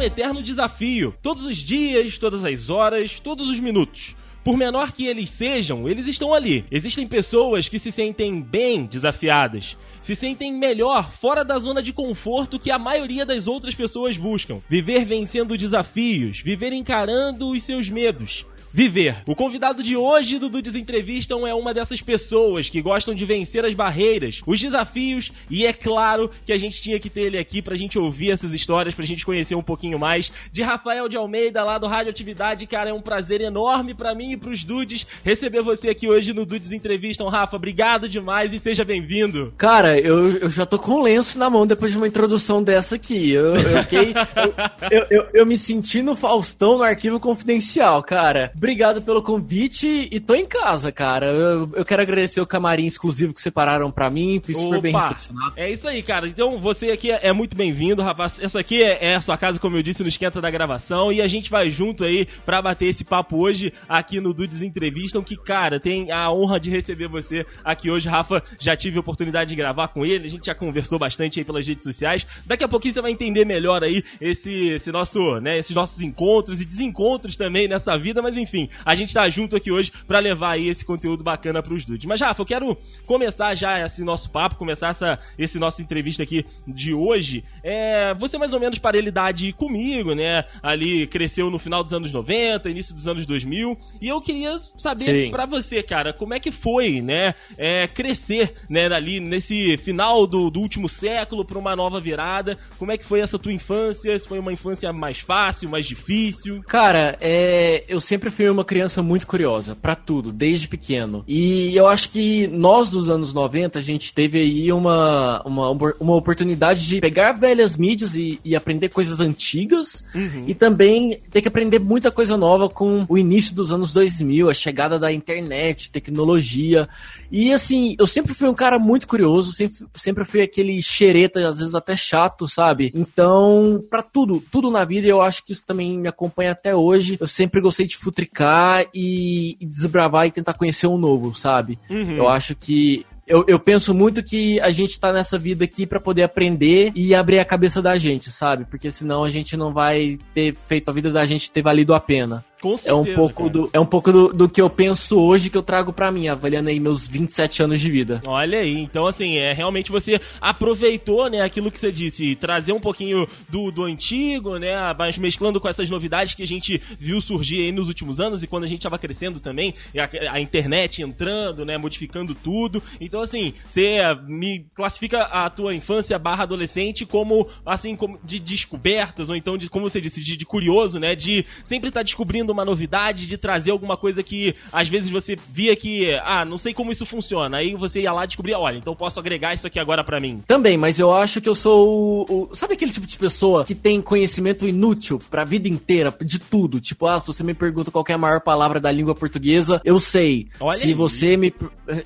um eterno desafio. Todos os dias, todas as horas, todos os minutos. Por menor que eles sejam, eles estão ali. Existem pessoas que se sentem bem desafiadas, se sentem melhor fora da zona de conforto que a maioria das outras pessoas buscam. Viver vencendo desafios, viver encarando os seus medos, viver. O convidado de hoje do Dudes Entrevistam é uma dessas pessoas que gostam de vencer as barreiras, os desafios e é claro que a gente tinha que ter ele aqui pra gente ouvir essas histórias, pra gente conhecer um pouquinho mais de Rafael de Almeida lá do Radioatividade. Cara, é um prazer enorme para mim e pros Dudes receber você aqui hoje no Dudes Entrevistam. Rafa, obrigado demais e seja bem-vindo. Cara, eu, eu já tô com um lenço na mão depois de uma introdução dessa aqui. Eu, eu fiquei. eu, eu, eu, me senti no Faustão no arquivo confidencial, cara. Obrigado pelo convite e tô em casa, cara. Eu, eu quero agradecer o camarim exclusivo que separaram para mim, fui super Opa, bem recepcionado. É isso aí, cara. Então você aqui é, é muito bem-vindo, rapaz. Essa aqui é, é, a sua casa, como eu disse, no esquenta da gravação. E a gente vai junto aí pra bater esse papo hoje aqui no Dudes Entrevistam. Que, cara, tem a honra de receber você aqui hoje. Rafa, já tive a oportunidade de gravar com ele, a gente já conversou bastante aí pelas redes sociais. Daqui a pouquinho você vai entender melhor aí esse, esse nosso, né, esses nossos encontros e desencontros também nessa vida, mas enfim enfim, a gente tá junto aqui hoje para levar aí esse conteúdo bacana pros dudes. Mas, Rafa, eu quero começar já esse nosso papo, começar essa, esse nosso entrevista aqui de hoje. É, você mais ou menos parelidade comigo, né? Ali cresceu no final dos anos 90, início dos anos 2000, e eu queria saber para você, cara, como é que foi, né? É, crescer, né, ali nesse final do, do último século para uma nova virada. Como é que foi essa tua infância? Se foi uma infância mais fácil, mais difícil? Cara, é, eu sempre fui fui uma criança muito curiosa para tudo, desde pequeno. E eu acho que nós dos anos 90, a gente teve aí uma, uma, uma oportunidade de pegar velhas mídias e, e aprender coisas antigas uhum. e também ter que aprender muita coisa nova com o início dos anos 2000, a chegada da internet, tecnologia. E assim, eu sempre fui um cara muito curioso, sempre, sempre fui aquele xereta, às vezes até chato, sabe? Então, para tudo, tudo na vida, eu acho que isso também me acompanha até hoje. Eu sempre gostei de futricar e, e desbravar e tentar conhecer um novo, sabe? Uhum. Eu acho que eu, eu, penso muito que a gente tá nessa vida aqui para poder aprender e abrir a cabeça da gente, sabe? Porque senão a gente não vai ter feito a vida da gente ter valido a pena. Com certeza, é um pouco, do, é um pouco do, do que eu penso hoje que eu trago para mim, avaliando aí meus 27 anos de vida. Olha aí, então assim, é realmente você aproveitou, né, aquilo que você disse, trazer um pouquinho do, do antigo, né, mas mesclando com essas novidades que a gente viu surgir aí nos últimos anos e quando a gente tava crescendo também, a, a internet entrando, né, modificando tudo. Então assim, você me classifica a tua infância barra adolescente como, assim, como de descobertas, ou então de, como você disse, de, de curioso, né, de sempre estar tá descobrindo uma novidade, de trazer alguma coisa que às vezes você via que, ah, não sei como isso funciona. Aí você ia lá e descobria, olha, então posso agregar isso aqui agora para mim. Também, mas eu acho que eu sou o, o, Sabe aquele tipo de pessoa que tem conhecimento inútil pra vida inteira, de tudo? Tipo, ah, se você me pergunta qual é a maior palavra da língua portuguesa, eu sei. Olha se aí. você me.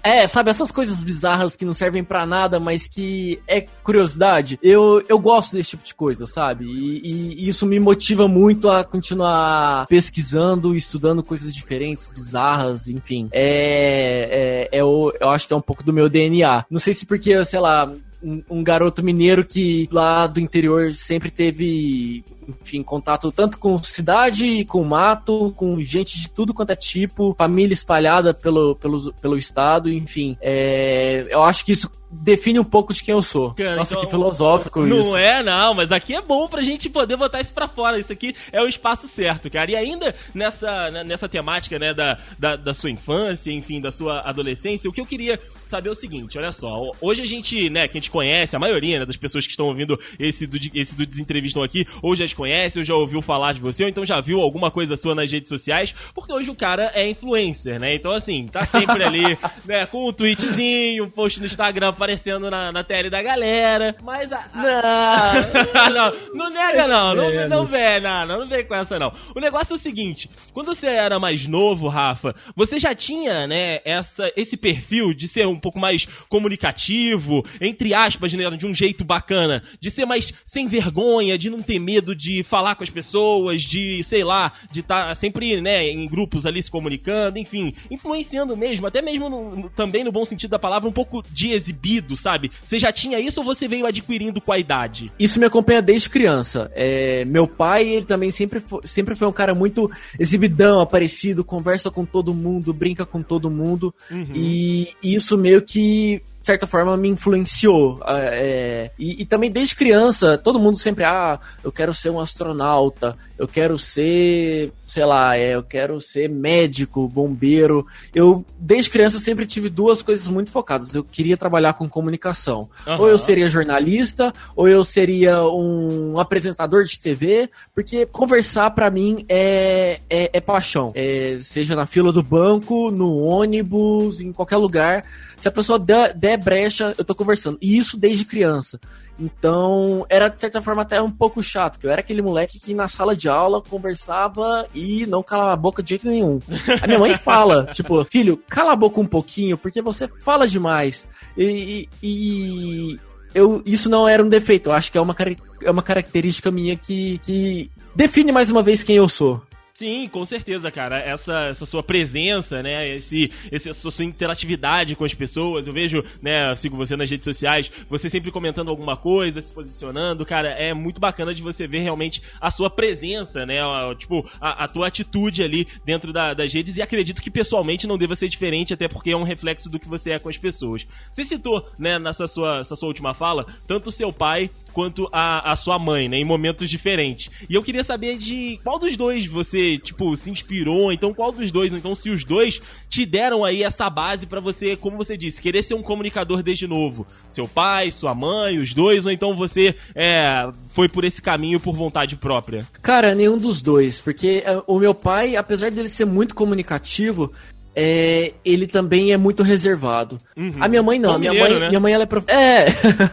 É, sabe, essas coisas bizarras que não servem para nada, mas que é curiosidade. Eu, eu gosto desse tipo de coisa, sabe? E, e, e isso me motiva muito a continuar pesquisando pesquisando, estudando coisas diferentes, bizarras, enfim. É, é, é o, eu acho que é um pouco do meu DNA. Não sei se porque, sei lá, um, garoto mineiro que lá do interior sempre teve, enfim, contato tanto com cidade, com mato, com gente de tudo quanto é tipo, família espalhada pelo, pelo, pelo estado, enfim. É, eu acho que isso define um pouco de quem eu sou. Cara, Nossa, então, que filosófico não isso. Não é, não, mas aqui é bom pra gente poder botar isso pra fora. Isso aqui é o espaço certo, cara. E ainda nessa, né, nessa temática, né, da, da, da, sua infância, enfim, da sua adolescência, o que eu queria saber é o seguinte, olha só. Hoje a gente, né, que a gente conhece, a maioria né, das pessoas que estão ouvindo esse do, esse do Desentrevistam aqui, ou já te conhece, ou já ouviu falar de você, ou então já viu alguma coisa sua nas redes sociais, porque hoje o cara é influencer, né? Então, assim, tá sempre ali, né, com um tweetzinho, um post no Instagram aparecendo na, na tele da galera, mas a... a... Não. não, não nega não, não, não, não vem, não, não vem com essa não. O negócio é o seguinte, quando você era mais novo, Rafa, você já tinha, né, essa, esse perfil de ser um pouco mais comunicativo, entre aspas, né, de um jeito bacana, de ser mais sem vergonha, de não ter medo de falar com as pessoas, de, sei lá, de estar tá sempre, né, em grupos ali se comunicando, enfim, influenciando mesmo, até mesmo no, também no bom sentido da palavra, um pouco de exibir sabe? Você já tinha isso ou você veio adquirindo com a idade? Isso me acompanha desde criança. É, meu pai, ele também sempre foi, sempre foi um cara muito exibidão, aparecido, conversa com todo mundo, brinca com todo mundo. Uhum. E isso meio que de certa forma, me influenciou. É, e, e, também desde criança, todo mundo sempre, ah, eu quero ser um astronauta, eu quero ser, sei lá, é, eu quero ser médico, bombeiro. Eu, desde criança, sempre tive duas coisas muito focadas. Eu queria trabalhar com comunicação. Uhum. Ou eu seria jornalista, ou eu seria um apresentador de TV, porque conversar para mim é, é, é paixão. É, seja na fila do banco, no ônibus, em qualquer lugar. Se a pessoa der, der brecha, eu tô conversando. E isso desde criança. Então, era de certa forma até um pouco chato, que eu era aquele moleque que na sala de aula conversava e não calava a boca de jeito nenhum. A minha mãe fala, tipo, filho, cala a boca um pouquinho, porque você fala demais. E, e eu, isso não era um defeito, eu acho que é uma, é uma característica minha que, que define mais uma vez quem eu sou. Sim, com certeza, cara. Essa, essa sua presença, né? Esse, esse, essa sua interatividade com as pessoas. Eu vejo, né? Eu sigo você nas redes sociais, você sempre comentando alguma coisa, se posicionando. Cara, é muito bacana de você ver realmente a sua presença, né? Tipo, a, a tua atitude ali dentro da, das redes. E acredito que pessoalmente não deva ser diferente, até porque é um reflexo do que você é com as pessoas. Você citou, né, nessa sua, essa sua última fala, tanto seu pai quanto a, a sua mãe, né? Em momentos diferentes. E eu queria saber de qual dos dois você tipo, se inspirou? Então, qual dos dois? Então, se os dois te deram aí essa base para você, como você disse, querer ser um comunicador desde novo? Seu pai, sua mãe, os dois? Ou então você é, foi por esse caminho por vontade própria? Cara, nenhum dos dois. Porque é, o meu pai, apesar dele ser muito comunicativo, é, ele também é muito reservado. Uhum. A minha mãe não, a minha mãe, né? minha mãe ela é, prof... é.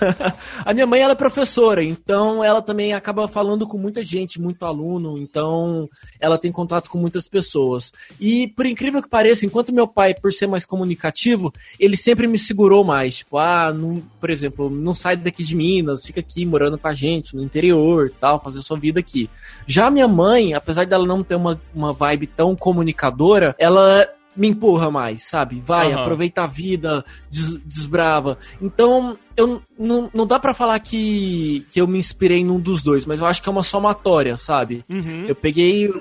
a minha mãe ela é professora, então ela também acaba falando com muita gente, muito aluno, então ela tem contato com muitas pessoas. E por incrível que pareça, enquanto meu pai, por ser mais comunicativo, ele sempre me segurou mais, tipo, ah, não, por exemplo, não sai daqui de Minas, fica aqui morando com a gente no interior, tal, fazer sua vida aqui. Já minha mãe, apesar dela não ter uma, uma vibe tão comunicadora, ela me empurra mais, sabe? Vai, uhum. aproveita a vida, des, desbrava. Então, eu não, não dá para falar que, que eu me inspirei num dos dois, mas eu acho que é uma somatória, sabe? Uhum. Eu peguei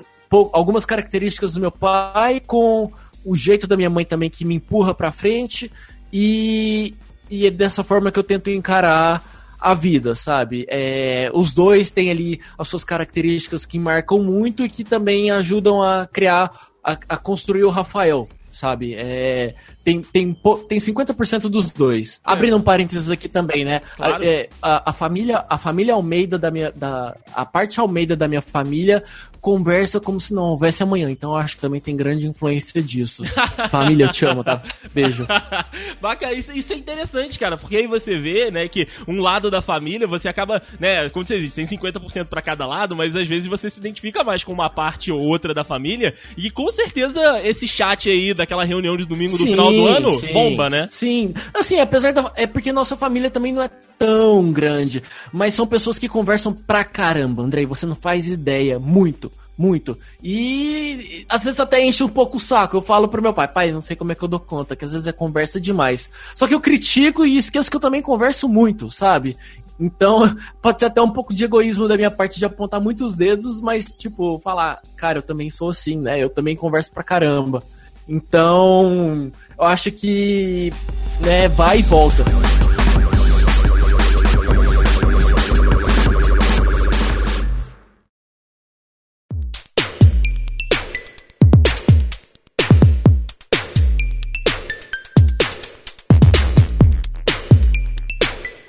algumas características do meu pai com o jeito da minha mãe também que me empurra para frente e, e é dessa forma que eu tento encarar a vida, sabe? É, os dois têm ali as suas características que marcam muito e que também ajudam a criar a, a construir o Rafael, sabe? É, tem, tem, tem 50% dos dois. É. Abrindo um parênteses aqui também, né? Claro. A, é, a, a, família, a família Almeida da minha. Da, a parte Almeida da minha família conversa como se não houvesse amanhã. Então eu acho que também tem grande influência disso. Família, eu te amo, tá? Beijo. Bacana, isso, isso, é interessante, cara, porque aí você vê, né, que um lado da família você acaba, né, como você disse, tem 50% para cada lado, mas às vezes você se identifica mais com uma parte ou outra da família. E com certeza esse chat aí daquela reunião de domingo sim, do final do ano sim, bomba, né? Sim. Assim, apesar da. É porque nossa família também não é tão grande. Mas são pessoas que conversam pra caramba, Andrei. Você não faz ideia. Muito. Muito. E às vezes até enche um pouco o saco. Eu falo pro meu pai, pai, não sei como é que eu dou conta, que às vezes é conversa demais. Só que eu critico e esqueço que eu também converso muito, sabe? Então, pode ser até um pouco de egoísmo da minha parte de apontar muitos dedos, mas, tipo, falar, cara, eu também sou assim, né? Eu também converso pra caramba. Então, eu acho que, né, vai e volta.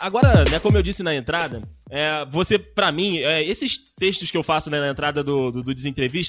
Agora, né, como eu disse na entrada, é, você, para mim, é, esses textos que eu faço né, na entrada do, do, do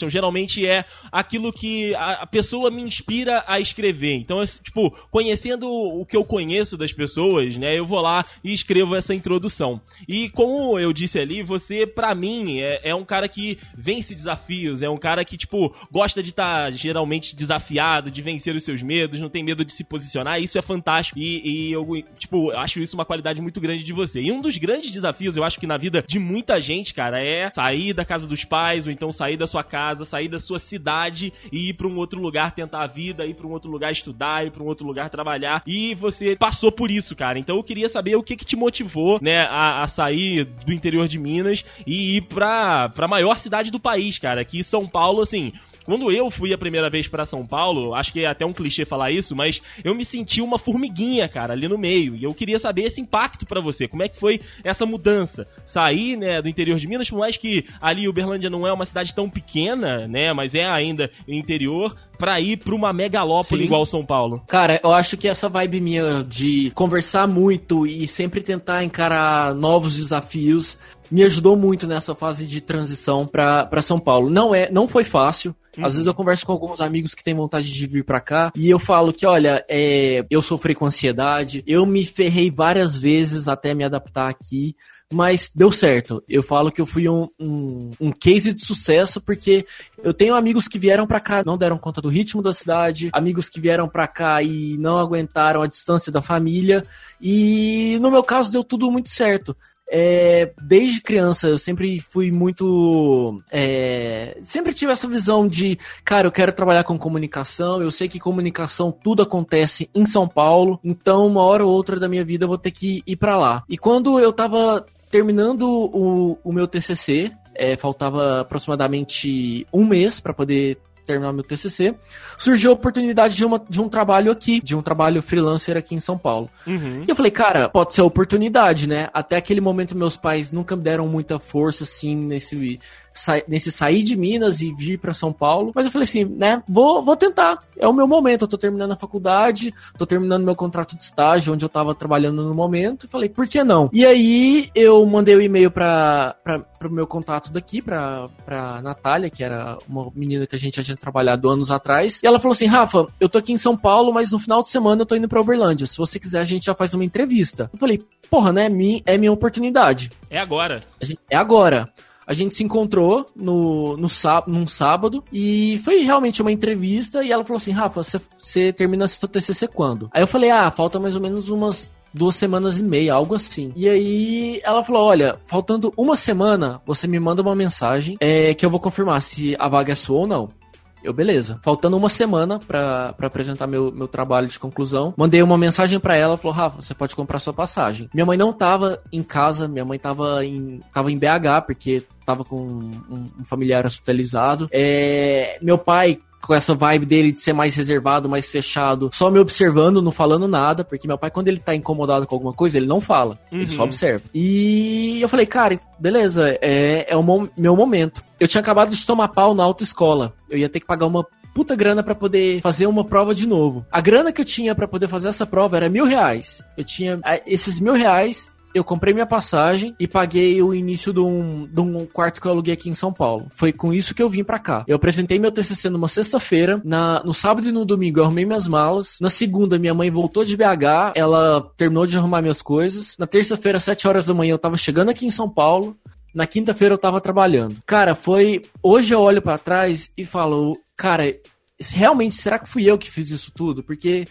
geralmente é aquilo que a, a, pessoa me inspira a escrever. Então, é, tipo, conhecendo o que eu conheço das pessoas, né, eu vou lá e escrevo essa introdução. E como eu disse ali, você, para mim, é, é, um cara que vence desafios, é um cara que, tipo, gosta de estar tá, geralmente desafiado, de vencer os seus medos, não tem medo de se posicionar, isso é fantástico. E, e eu, tipo, acho isso uma qualidade muito grande de você. E um dos grandes desafios, eu acho que na vida de muita gente, cara, é sair da casa dos pais, ou então sair da sua casa, sair da sua cidade e ir para um outro lugar tentar a vida, ir para um outro lugar estudar, ir para um outro lugar trabalhar. E você passou por isso, cara. Então eu queria saber o que que te motivou, né, a, a sair do interior de Minas e ir pra, pra maior cidade do país, cara. Aqui São Paulo, assim, quando eu fui a primeira vez para São Paulo, acho que é até um clichê falar isso, mas eu me senti uma formiguinha, cara, ali no meio. E eu queria saber esse impacto para você. Como é que foi essa mudança? Sair, né, do interior de Minas, por mais que ali Uberlândia não é uma cidade tão pequena, né, mas é ainda interior, para ir para uma megalópole Sim. igual São Paulo. Cara, eu acho que essa vibe minha de conversar muito e sempre tentar encarar novos desafios me ajudou muito nessa fase de transição para São Paulo. Não é, não foi fácil. Uhum. Às vezes eu converso com alguns amigos que têm vontade de vir para cá e eu falo que, olha, é, eu sofri com ansiedade, eu me ferrei várias vezes até me adaptar aqui, mas deu certo. Eu falo que eu fui um, um, um case de sucesso porque eu tenho amigos que vieram para cá, não deram conta do ritmo da cidade, amigos que vieram para cá e não aguentaram a distância da família, e no meu caso deu tudo muito certo. É, desde criança eu sempre fui muito. É, sempre tive essa visão de, cara, eu quero trabalhar com comunicação. Eu sei que comunicação tudo acontece em São Paulo, então uma hora ou outra da minha vida eu vou ter que ir para lá. E quando eu tava terminando o, o meu TCC, é, faltava aproximadamente um mês para poder terminar meu TCC, surgiu a oportunidade de, uma, de um trabalho aqui, de um trabalho freelancer aqui em São Paulo. Uhum. E eu falei, cara, pode ser a oportunidade, né? Até aquele momento meus pais nunca me deram muita força, assim, nesse nesse sair de Minas e vir para São Paulo. Mas eu falei assim, né? Vou, vou tentar. É o meu momento. Eu tô terminando a faculdade, tô terminando meu contrato de estágio, onde eu tava trabalhando no momento. E falei, por que não? E aí eu mandei o um e-mail para pro meu contato daqui, pra, pra Natália, que era uma menina que a gente já tinha trabalhado anos atrás. E ela falou assim: Rafa, eu tô aqui em São Paulo, mas no final de semana eu tô indo pra Uberlândia. Se você quiser, a gente já faz uma entrevista. Eu falei, porra, né? É minha oportunidade. É agora. é agora. A gente se encontrou no, no num sábado e foi realmente uma entrevista. E ela falou assim: Rafa, você termina seu TCC quando? Aí eu falei: Ah, falta mais ou menos umas duas semanas e meia, algo assim. E aí ela falou: Olha, faltando uma semana, você me manda uma mensagem é, que eu vou confirmar se a vaga é sua ou não. Eu, beleza. Faltando uma semana para apresentar meu, meu trabalho de conclusão, mandei uma mensagem para ela, falou, Rafa, você pode comprar sua passagem. Minha mãe não tava em casa, minha mãe tava em, tava em BH, porque tava com um, um familiar hospitalizado. É, meu pai com essa vibe dele de ser mais reservado, mais fechado, só me observando, não falando nada, porque meu pai, quando ele tá incomodado com alguma coisa, ele não fala, uhum. ele só observa. E eu falei, cara, beleza, é, é o meu momento. Eu tinha acabado de tomar pau na autoescola, eu ia ter que pagar uma puta grana para poder fazer uma prova de novo. A grana que eu tinha para poder fazer essa prova era mil reais. Eu tinha esses mil reais eu comprei minha passagem e paguei o início de um, de um quarto que eu aluguei aqui em São Paulo. Foi com isso que eu vim para cá. Eu apresentei meu TCC numa sexta-feira, na, no sábado e no domingo eu arrumei minhas malas, na segunda minha mãe voltou de BH, ela terminou de arrumar minhas coisas, na terça-feira, às 7 horas da manhã, eu tava chegando aqui em São Paulo, na quinta-feira eu tava trabalhando. Cara, foi. Hoje eu olho para trás e falo, cara, realmente será que fui eu que fiz isso tudo? Porque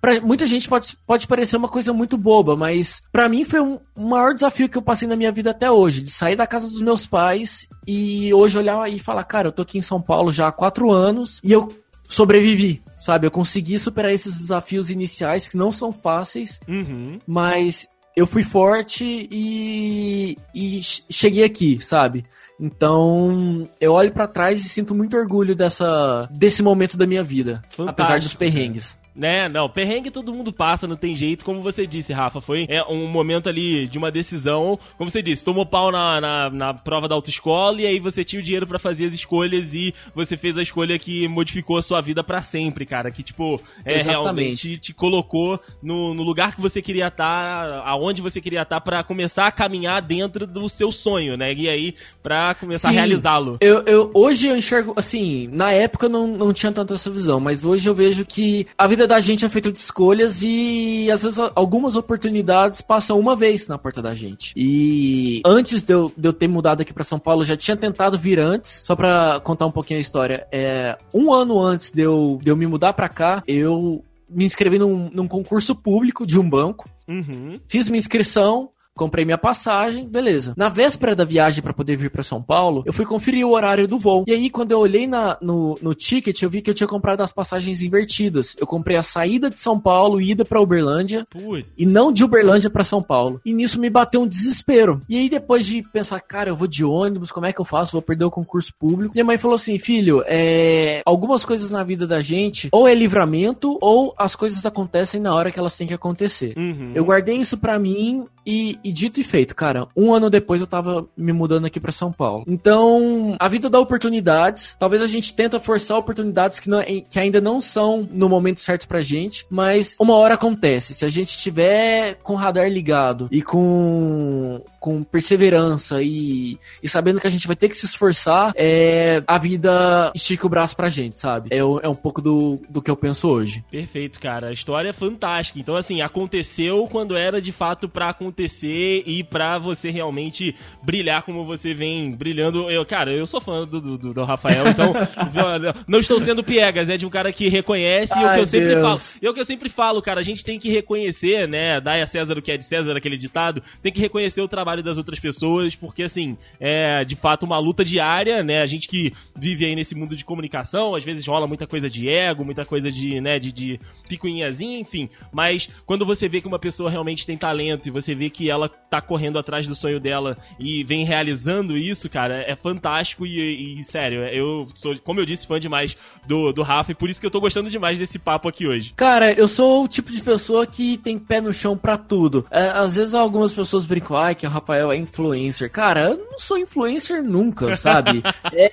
Pra muita gente pode, pode parecer uma coisa muito boba, mas para mim foi um, o maior desafio que eu passei na minha vida até hoje, de sair da casa dos meus pais e hoje olhar e falar, cara, eu tô aqui em São Paulo já há quatro anos e eu sobrevivi, sabe? Eu consegui superar esses desafios iniciais que não são fáceis, uhum. mas eu fui forte e, e cheguei aqui, sabe? Então, eu olho para trás e sinto muito orgulho dessa desse momento da minha vida, Fantástico, apesar dos perrengues. Né, não, perrengue todo mundo passa, não tem jeito, como você disse, Rafa, foi é, um momento ali de uma decisão, como você disse, tomou pau na, na, na prova da autoescola e aí você tinha o dinheiro para fazer as escolhas e você fez a escolha que modificou a sua vida para sempre, cara, que tipo, é, realmente te colocou no, no lugar que você queria estar, tá, aonde você queria estar tá para começar a caminhar dentro do seu sonho, né, e aí para começar Sim, a realizá-lo. Eu, eu, hoje eu enxergo, assim, na época não, não tinha tanto essa visão, mas hoje eu vejo que a vida da gente é feita de escolhas e às vezes algumas oportunidades passam uma vez na porta da gente. E antes de eu, de eu ter mudado aqui para São Paulo, eu já tinha tentado vir antes, só para contar um pouquinho a história. É, um ano antes de eu, de eu me mudar para cá, eu me inscrevi num, num concurso público de um banco. Uhum. Fiz minha inscrição, comprei minha passagem, beleza. Na véspera da viagem para poder vir para São Paulo, eu fui conferir o horário do voo. E aí, quando eu olhei na, no, no ticket, eu vi que eu tinha comprado as passagens invertidas. Eu comprei a saída de São Paulo e ida para Uberlândia. Putz. E não de Uberlândia para São Paulo. E nisso me bateu um desespero. E aí, depois de pensar, cara, eu vou de ônibus, como é que eu faço? Vou perder o concurso público. Minha mãe falou assim: filho, é... algumas coisas na vida da gente, ou é livramento, ou as coisas acontecem na hora que elas têm que acontecer. Uhum. Eu guardei isso para mim e, e, dito e feito, cara, um ano depois eu tava me mudando aqui para São Paulo. Então, a vida dá oportunidades. Talvez a gente tenta forçar oportunidades que, não, que ainda não são no momento certo pra gente, mas uma hora acontece. Se a gente tiver com o radar ligado e com com perseverança e, e sabendo que a gente vai ter que se esforçar, é, a vida estica o braço pra gente, sabe? É, é um pouco do, do que eu penso hoje. Perfeito, cara. A história é fantástica. Então, assim, aconteceu quando era de fato para acontecer e para você realmente brilhar como você vem brilhando. Eu, cara, eu sou fã do, do, do Rafael, então não estou sendo piegas, né? De um cara que reconhece Ai, e o que eu sempre Deus. falo. E o que eu sempre falo, cara, a gente tem que reconhecer, né? Dai a César o que é de César, aquele ditado, tem que reconhecer o trabalho trabalho das outras pessoas, porque assim, é de fato uma luta diária, né? A gente que vive aí nesse mundo de comunicação, às vezes rola muita coisa de ego, muita coisa de, né, de, de picuinhazinha, enfim. Mas quando você vê que uma pessoa realmente tem talento e você vê que ela tá correndo atrás do sonho dela e vem realizando isso, cara, é fantástico e, e sério, eu sou, como eu disse, fã demais do, do Rafa e por isso que eu tô gostando demais desse papo aqui hoje. Cara, eu sou o tipo de pessoa que tem pé no chão para tudo. É, às vezes algumas pessoas brincam, ai, que o Rafael é influencer. Cara, eu não sou influencer nunca, sabe? é,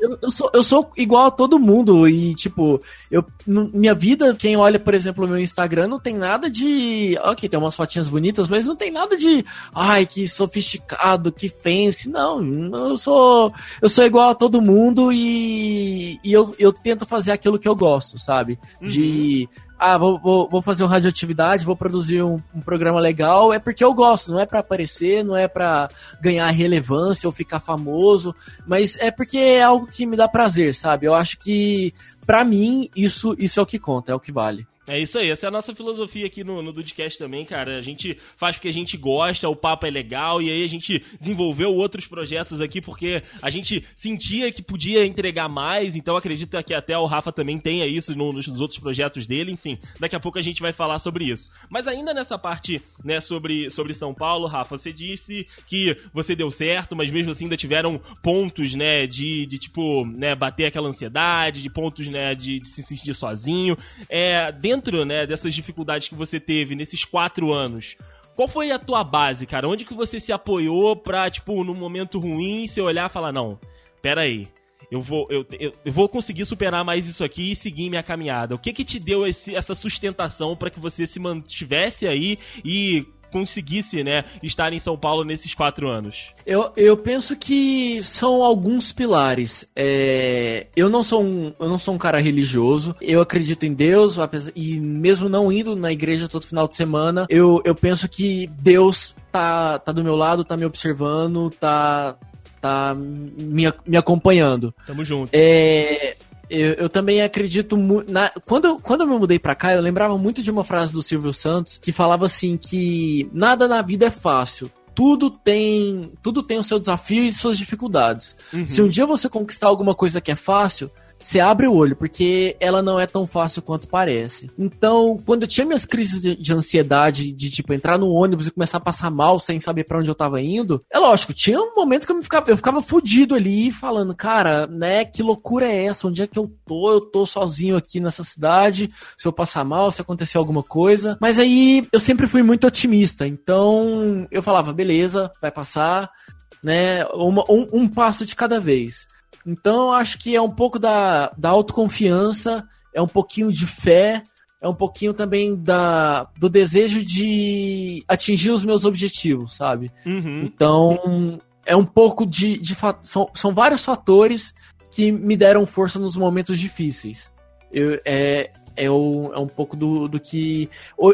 eu, eu, sou, eu sou igual a todo mundo e, tipo, eu, minha vida, quem olha, por exemplo, o meu Instagram, não tem nada de. Ok, tem umas fotinhas bonitas, mas não tem nada de. Ai, que sofisticado, que fancy. Não, eu sou. Eu sou igual a todo mundo e, e eu, eu tento fazer aquilo que eu gosto, sabe? De. Uhum ah, vou, vou, vou fazer uma radioatividade, vou produzir um, um, programa legal, é porque eu gosto, não é para aparecer, não é para ganhar relevância ou ficar famoso, mas é porque é algo que me dá prazer, sabe? Eu acho que para mim isso isso é o que conta, é o que vale. É isso aí, essa é a nossa filosofia aqui no, no Dudcast também, cara. A gente faz porque a gente gosta, o papo é legal, e aí a gente desenvolveu outros projetos aqui porque a gente sentia que podia entregar mais, então acredito que até o Rafa também tenha isso no, nos outros projetos dele, enfim. Daqui a pouco a gente vai falar sobre isso. Mas ainda nessa parte, né, sobre, sobre São Paulo, Rafa, você disse que você deu certo, mas mesmo assim ainda tiveram pontos, né, de, de tipo, né, bater aquela ansiedade, de pontos, né, de, de se sentir sozinho. É, dentro dentro, né, dessas dificuldades que você teve nesses quatro anos, qual foi a tua base, cara? Onde que você se apoiou pra, tipo, num momento ruim, você olhar e falar, não, pera aí, eu vou, eu, eu, vou conseguir superar mais isso aqui e seguir minha caminhada. O que que te deu esse, essa sustentação para que você se mantivesse aí e conseguisse, né, estar em São Paulo nesses quatro anos? Eu, eu penso que são alguns pilares. É, eu não sou um, eu não sou um cara religioso. Eu acredito em Deus, e mesmo não indo na igreja todo final de semana, eu, eu penso que Deus tá, tá do meu lado, tá me observando, tá tá me, me acompanhando. Tamo junto. É, eu, eu também acredito muito. Quando, quando eu me mudei pra cá, eu lembrava muito de uma frase do Silvio Santos que falava assim: que nada na vida é fácil tudo tem tudo tem o seu desafio e suas dificuldades. Uhum. Se um dia você conquistar alguma coisa que é fácil, você abre o olho, porque ela não é tão fácil quanto parece. Então, quando eu tinha minhas crises de, de ansiedade, de tipo, entrar no ônibus e começar a passar mal sem saber para onde eu tava indo, é lógico, tinha um momento que eu, ficava, eu ficava fudido ali, falando, cara, né, que loucura é essa? Onde é que eu tô? Eu tô sozinho aqui nessa cidade, se eu passar mal, se acontecer alguma coisa. Mas aí eu sempre fui muito otimista, então eu falava, beleza, vai passar, né, uma, um, um passo de cada vez. Então, acho que é um pouco da, da autoconfiança, é um pouquinho de fé, é um pouquinho também da, do desejo de atingir os meus objetivos, sabe? Uhum. Então, é um pouco de. de são, são vários fatores que me deram força nos momentos difíceis. Eu, é, é, o, é um pouco do, do que.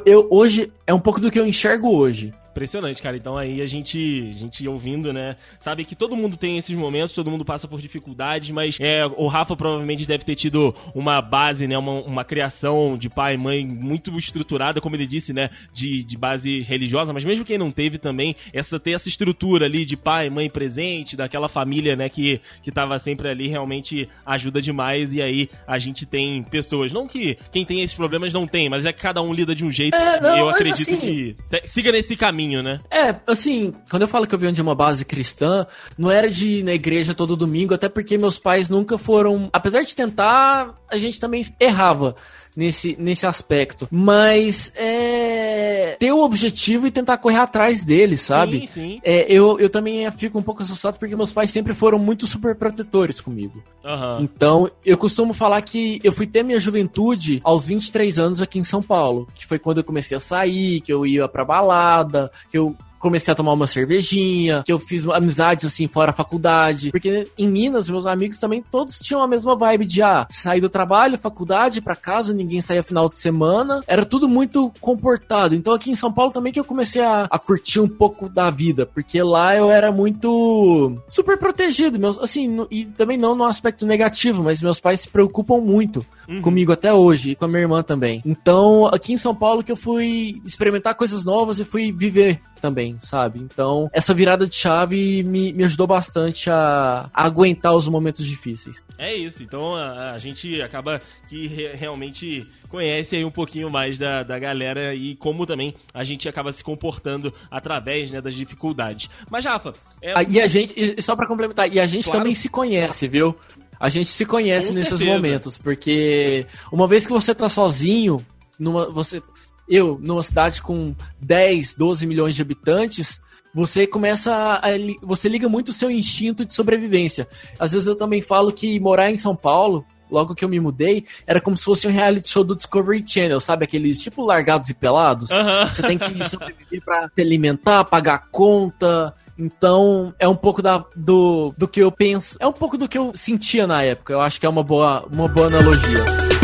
Eu, hoje. É um pouco do que eu enxergo hoje. Impressionante, cara. Então aí a gente, a gente ouvindo, né, sabe que todo mundo tem esses momentos, todo mundo passa por dificuldades, mas é, o Rafa provavelmente deve ter tido uma base, né, uma, uma criação de pai e mãe muito estruturada, como ele disse, né, de, de base religiosa, mas mesmo quem não teve também, essa ter essa estrutura ali de pai, mãe presente, daquela família, né, que, que tava sempre ali, realmente ajuda demais e aí a gente tem pessoas, não que quem tem esses problemas não tem, mas é que cada um lida de um jeito, É, não, eu acredito assim- que siga nesse caminho, né? É, assim, quando eu falo que eu venho de uma base cristã, não era de ir na igreja todo domingo, até porque meus pais nunca foram. Apesar de tentar, a gente também errava nesse, nesse aspecto. Mas é. ter o objetivo e tentar correr atrás dele, sabe? Sim, sim. É, eu, eu também fico um pouco assustado porque meus pais sempre foram muito super protetores comigo. Aham. Então, eu costumo falar que eu fui ter minha juventude aos 23 anos aqui em São Paulo, que foi quando eu comecei a sair, que eu ia pra balada, que eu comecei a tomar uma cervejinha, que eu fiz amizades assim fora a faculdade, porque em Minas meus amigos também todos tinham a mesma vibe de ah, sair do trabalho, faculdade, pra casa, ninguém saía final de semana, era tudo muito comportado. Então aqui em São Paulo também que eu comecei a, a curtir um pouco da vida, porque lá eu era muito super protegido, meus, assim, no- e também não no aspecto negativo, mas meus pais se preocupam muito Uhum. comigo até hoje e com a minha irmã também. Então, aqui em São Paulo que eu fui experimentar coisas novas e fui viver também, sabe? Então, essa virada de chave me, me ajudou bastante a, a aguentar os momentos difíceis. É isso, então a, a gente acaba que re- realmente conhece aí um pouquinho mais da, da galera e como também a gente acaba se comportando através né, das dificuldades. Mas, Rafa, é, Ah, e a gente, e só pra complementar, e a gente Claro. também se conhece, viu? A gente se conhece Com nesses certeza. momentos, porque uma vez que você tá sozinho, numa, você, eu, numa cidade com 10, 12 milhões de habitantes, você começa a, você liga muito o seu instinto de sobrevivência. Às vezes eu também falo que morar em São Paulo, logo que eu me mudei, era como se fosse um reality show do Discovery Channel, sabe? Aqueles tipo largados e pelados. aham. Você tem que sobreviver pra te alimentar, pagar conta. Então, é um pouco da, do, do que eu penso. É um pouco do que eu sentia na época. Eu acho que é uma boa, uma boa analogia.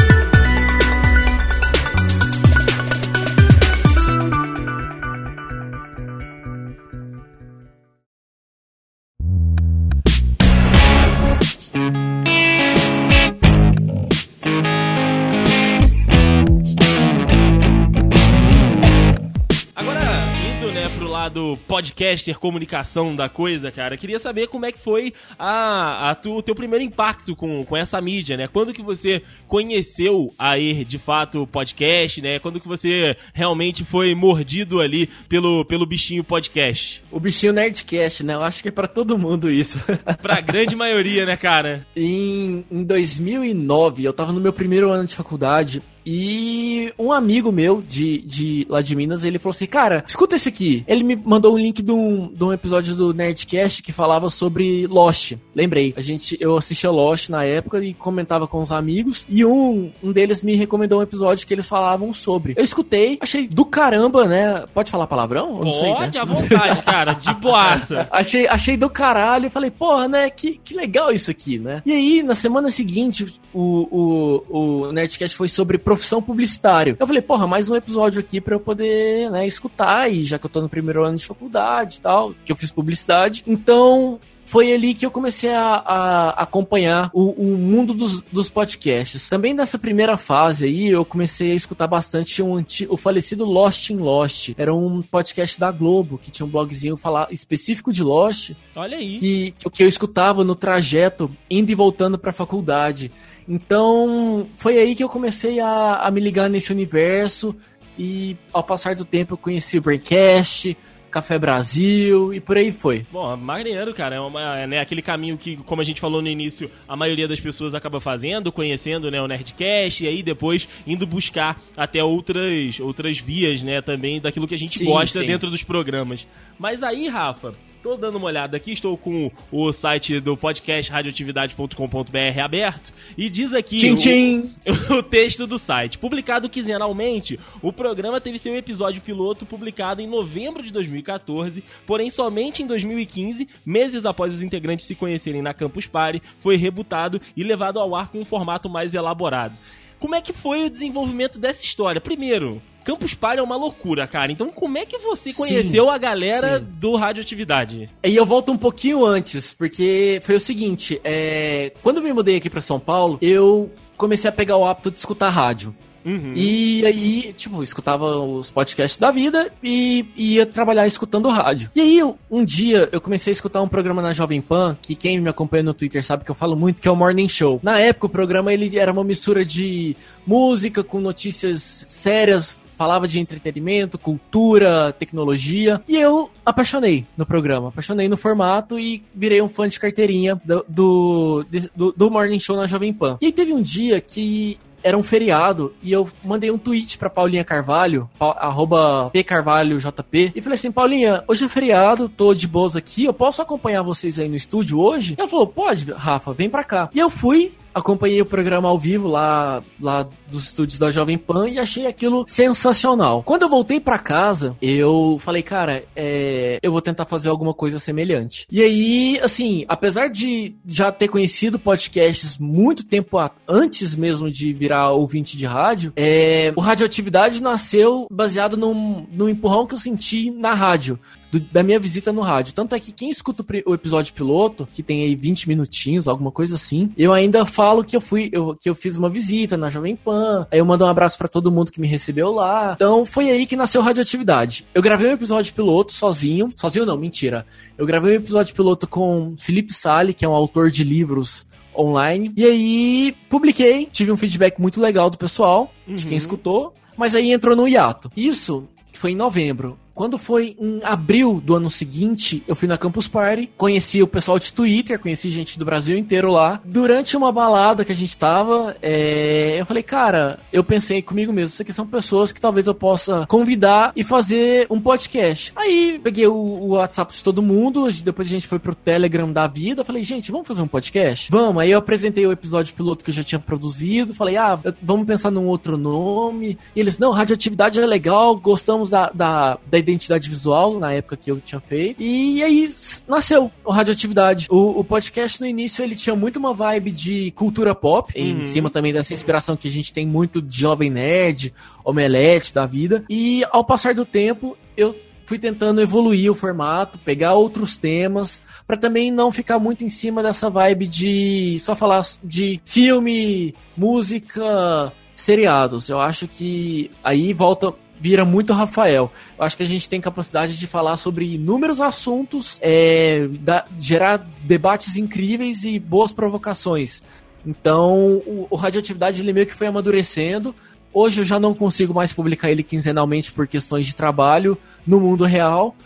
Podcaster, comunicação da coisa, cara, queria saber como é que foi a, a tu- o teu primeiro impacto com, com essa mídia, né? Quando que você conheceu aí, de fato, o podcast, né? Quando que você realmente foi mordido ali pelo, pelo bichinho podcast? O bichinho Nerdcast, né? Eu acho que é pra todo mundo isso. Pra grande maioria, né, cara? em, em 2009, eu tava no meu primeiro ano de faculdade. E um amigo meu de, de lá de Minas, ele falou assim, cara, escuta esse aqui. Ele me mandou um link de um, de um episódio do Nerdcast que falava sobre Lost. Lembrei, a gente, eu assistia Lost na época e comentava com os amigos. E um, um deles me recomendou um episódio que eles falavam sobre. Eu escutei, achei do caramba, né? Pode falar palavrão? Não sei, né? Pode à vontade, cara, de boaça. Achei, achei do caralho e falei, porra, né? Que, que legal isso aqui, né? E aí, na semana seguinte, o, o, o Nerdcast foi sobre profissão publicitário. Eu falei, porra, mais um episódio aqui pra eu poder, né, escutar. E já que eu tô no primeiro ano de faculdade e tal, que eu fiz publicidade. Então. Foi ali que eu comecei a, a acompanhar o, o mundo dos, dos podcasts. Também nessa primeira fase aí, eu comecei a escutar bastante um anti- o falecido Lost in Lost. Era um podcast da Globo, que tinha um blogzinho falar específico de Lost, Olha aí. que, que eu escutava no trajeto, indo e voltando pra faculdade. Então, foi aí que eu comecei a, a me ligar nesse universo. E ao passar do tempo eu conheci o Braincast, Café Brasil e por aí foi. Bom, maneiro, cara. É, uma, é, né, aquele caminho que, como a gente falou no início, a maioria das pessoas acaba fazendo, conhecendo né, o Nerdcast, e aí depois indo buscar até outras, outras vias, né, também daquilo que a gente Sim, gosta sim. dentro dos programas. Mas aí, Rafa, tô dando uma olhada aqui, estou com o site do podcast radioatividade.com.br aberto, e diz aqui. Tchim, o- tchim! o texto do site. Publicado quinzenalmente, o programa teve seu episódio piloto publicado em novembro de 2014, porém somente em 2015, meses após os integrantes se conhecerem na Campus Party, foi rebutado e levado ao ar com um formato mais elaborado. Como é que foi o desenvolvimento dessa história? Primeiro, Campus Party é uma loucura, cara. Então, como é que você conheceu sim, a galera sim. do Radioatividade? E eu volto um pouquinho antes, porque foi o seguinte: é... quando eu me mudei aqui para São Paulo, eu comecei a pegar o hábito de escutar rádio. Uhum. E aí, tipo, escutava os podcasts da vida e ia trabalhar escutando rádio. E aí, um dia, eu comecei a escutar um programa na Jovem Pan, que quem me acompanha no Twitter sabe que eu falo muito, que é o Morning Show. Na época, o programa ele era uma mistura de música com notícias sérias, falava de entretenimento, cultura, tecnologia. E eu apaixonei no programa, apaixonei no formato e virei um fã de carteirinha do, do, do, Morning Show na Jovem Pan. E aí teve um dia que era um feriado e eu mandei um tweet pra Paulinha Carvalho, arroba pcarvalhojp, e falei assim, Paulinha, hoje é feriado, tô de boas aqui, eu posso acompanhar vocês aí no estúdio hoje? Ela falou, pode, Rafa, vem pra cá. E eu fui, acompanhei o programa ao vivo lá, lá dos estúdios da Jovem Pan e achei aquilo sensacional. Quando eu voltei para casa, eu falei, cara, é, eu vou tentar fazer alguma coisa semelhante. E aí, assim, apesar de já ter conhecido podcasts muito tempo antes mesmo de virar ouvinte de rádio, é, o Radioatividade nasceu baseado num, num empurrão que eu senti na rádio do, da minha visita no rádio. Tanto é que quem escuta o, o, episódio piloto, que tem aí 20 minutinhos, alguma coisa assim, eu ainda falo que eu fui, eu, que eu fiz uma visita na Jovem Pan, aí eu mando um abraço para todo mundo que me recebeu lá. Então foi aí que nasceu Radioatividade. Eu gravei um episódio piloto sozinho, sozinho não, mentira. Eu gravei um episódio piloto com Felipe Sali, que é um autor de livros online. E aí publiquei, tive um feedback muito legal do pessoal, uhum. de quem uhum. escutou, mas aí entrou no hiato. Isso foi em novembro. Quando foi em abril do ano seguinte, eu fui na Campus Party, conheci o pessoal de Twitter, conheci gente do Brasil inteiro lá. Durante uma balada que a gente tava, é... eu falei, cara, eu pensei comigo mesmo, isso aqui são pessoas que talvez eu possa convidar e fazer um podcast. Aí peguei o, o WhatsApp de todo mundo, depois a gente foi pro Telegram da vida, falei, gente, vamos fazer um podcast? Vamos. Aí eu apresentei o episódio piloto que eu já tinha produzido, falei, ah, vamos pensar num outro nome. E eles, não, radioatividade é legal, gostamos da, da, da identidade visual na época que eu tinha feito. E aí nasceu o Radioatividade. O, o podcast no início ele tinha muito uma vibe de cultura pop, uhum. em cima também dessa inspiração que a gente tem muito de Jovem Nerd, Omelete da vida. E ao passar do tempo, eu fui tentando evoluir o formato, pegar outros temas, para também não ficar muito em cima dessa vibe de só falar de filme, música, seriados. Eu acho que aí volta vira muito Rafael. Eu acho que a gente tem capacidade de falar sobre inúmeros assuntos, é, da, gerar debates incríveis e boas provocações. Então, o, o Radioatividade ele meio que foi amadurecendo. Hoje eu já não consigo mais publicar ele quinzenalmente por questões de trabalho no mundo real,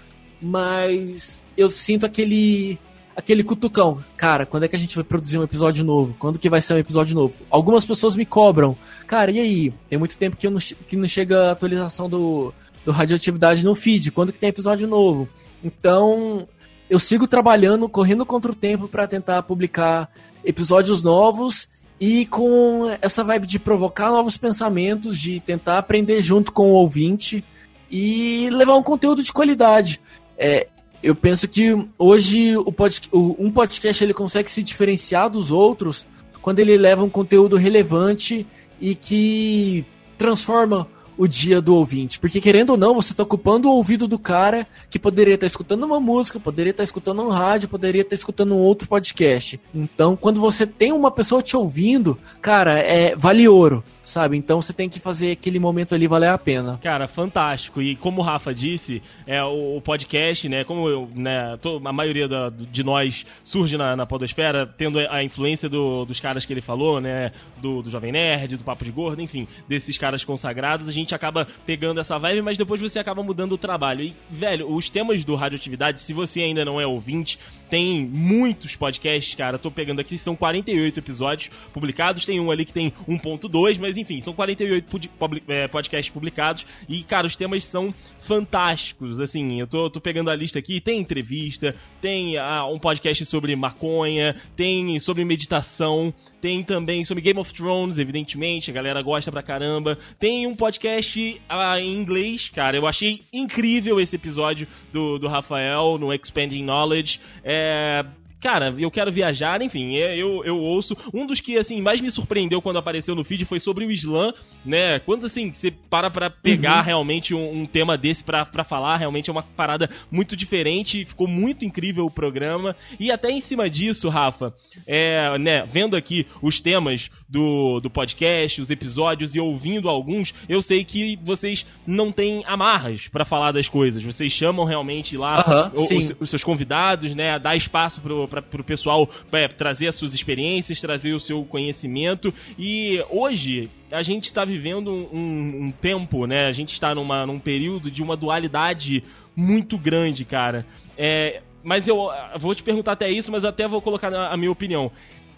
mas eu sinto aquele aquele cutucão. Cara, quando é que a gente vai produzir um episódio novo? Quando que vai ser um episódio novo? Algumas pessoas me cobram. Cara, e aí? Tem muito tempo que, não, que não chega a atualização do, do Radioatividade no feed. Quando que tem episódio novo? Então, eu sigo trabalhando, correndo contra o tempo para tentar publicar episódios novos e com essa vibe de provocar novos pensamentos, de tentar aprender junto com o ouvinte e levar um conteúdo de qualidade. É, eu penso que hoje o pod, o, um podcast ele consegue se diferenciar dos outros quando ele leva um conteúdo relevante e que transforma o dia do ouvinte. Porque, querendo ou não, você está ocupando o ouvido do cara que poderia estar tá escutando uma música, poderia estar tá escutando um rádio, poderia estar tá escutando um outro podcast. Então, quando você tem uma pessoa te ouvindo, cara, é vale ouro sabe? Então você tem que fazer aquele momento ali valer a pena. Cara, fantástico. E como o Rafa disse, é o, podcast, né? Como eu, né, tô, a maioria da, de nós surge na, na podosfera, tendo a influência do, dos caras que ele falou, né? Do, do Jovem Nerd, do Papo de Gordo, enfim, desses caras consagrados, a gente acaba pegando essa vibe, mas depois você acaba mudando o trabalho. E, velho, os temas do Radioatividade, se você ainda não é ouvinte, tem muitos podcasts, cara. Tô pegando aqui, são 48 episódios publicados, tem um ali que tem 1.2, mas enfim, são 48 é, podcasts publicados e, cara, os temas são fantásticos. Assim, eu tô, tô pegando a lista aqui, tem entrevista, tem ah, um podcast sobre maconha, tem sobre meditação, tem também sobre Game of Thrones, evidentemente, a galera gosta pra caramba. Tem um podcast ah, em inglês, cara, eu achei incrível esse episódio do, do Rafael no Expanding Knowledge. É, cara, eu quero viajar, enfim, é, eu, eu ouço. Um dos que, assim, mais me surpreendeu quando apareceu no feed foi sobre o Islã, né? Quando, assim, você para pra pegar uhum. realmente um, um, tema desse pra, pra falar, realmente é uma parada muito diferente, ficou muito incrível o programa. E até em cima disso, Rafa, é, né, vendo aqui os temas do, do podcast, os episódios e ouvindo alguns, eu sei que vocês não têm amarras para falar das coisas. Vocês chamam realmente lá uhum, os, os, seus convidados, né? Dá espaço pro, pra, pro pessoal é, trazer as suas experiências, trazer o seu conhecimento. E hoje a gente está vivendo um, um, tempo, né? A gente está numa, num período de uma dualidade muito grande, cara. É, mas eu vou te perguntar até isso, mas até vou colocar a minha opinião.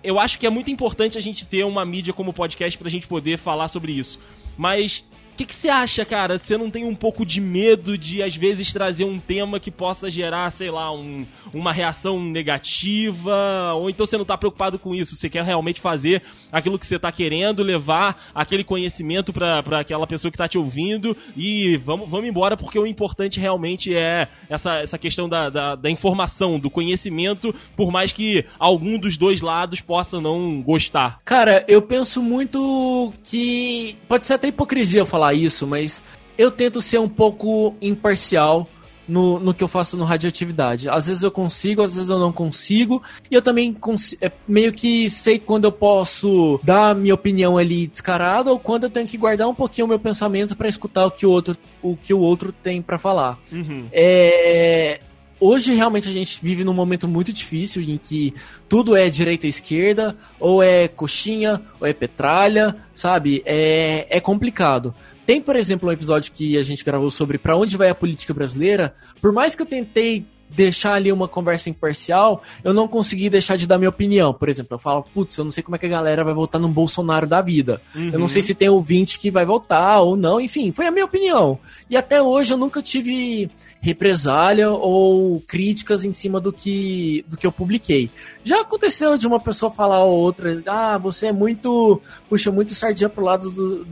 Eu acho que é muito importante a gente ter uma mídia como podcast pra gente poder falar sobre isso. Mas o que, você acha, cara? Você não tem um pouco de medo de, às vezes, trazer um tema que possa gerar, sei lá, um, uma reação negativa? Ou então você não tá preocupado com isso? Você quer realmente fazer aquilo que você tá querendo, levar aquele conhecimento para aquela pessoa que tá te ouvindo e vamos, vamos embora, porque o importante realmente é essa, essa questão da, da, da informação, do conhecimento, por mais que algum dos dois lados possa não gostar. Cara, eu penso muito que pode ser até hipocrisia falar falar isso, mas eu tento ser um pouco imparcial no, no que eu faço no radioatividade. Às vezes eu consigo, às vezes eu não consigo. E eu também é, meio que sei quando eu posso dar minha opinião ali descarada ou quando eu tenho que guardar um pouquinho o meu pensamento para escutar o que o outro, o que o outro tem para falar. Uhum. É, hoje realmente a gente vive num momento muito difícil em que tudo é direita e esquerda, ou é coxinha, ou é petralha, sabe? É, é complicado. Tem, por exemplo, um episódio que a gente gravou sobre para onde vai a política brasileira. Por mais que eu tentei deixar ali uma conversa imparcial, eu não consegui deixar de dar minha opinião. Por exemplo, eu falo, putz, eu não sei como é que a galera vai votar no Bolsonaro da vida. Uhum. Eu não sei uhum. se tem ouvinte que vai votar ou não. Enfim, foi a minha opinião. E até hoje eu nunca tive represália ou críticas em cima do que, do que eu publiquei. Já aconteceu de uma pessoa falar ou outra, ah, você é muito, puxa, muito sardinha pro lado do,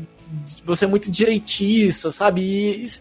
você é muito direitista, sabe?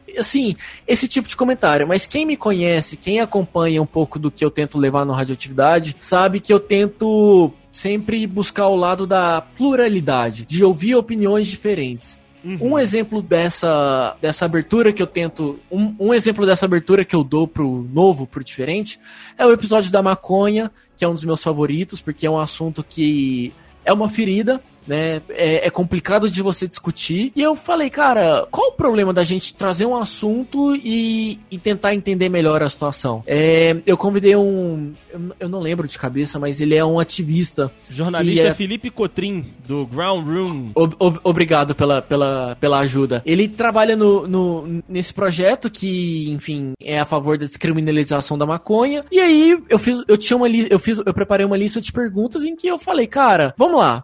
E, assim, esse tipo de comentário. Mas quem me conhece, quem acompanha um pouco do que eu tento levar no Radioatividade, sabe que eu tento sempre buscar o lado da pluralidade, de ouvir opiniões diferentes. Uhum. Um exemplo dessa, dessa abertura que eu tento. Um, um exemplo dessa abertura que eu dou pro novo, pro diferente, é o episódio da maconha, que é um dos meus favoritos, porque é um assunto que é uma ferida né? É, é, complicado de você discutir. E eu falei, cara, qual o problema da gente trazer um assunto e, e tentar entender melhor a situação? É, eu convidei um. Eu, não lembro de cabeça, mas ele é um ativista. Jornalista é... Felipe Cotrim, do Ground Room. Ob, ob, obrigado pela, pela, pela ajuda. Ele trabalha no, no, nesse projeto que, enfim, é a favor da descriminalização da maconha. E aí eu fiz, eu tinha uma eu fiz, eu preparei uma lista de perguntas em que eu falei, cara, vamos lá.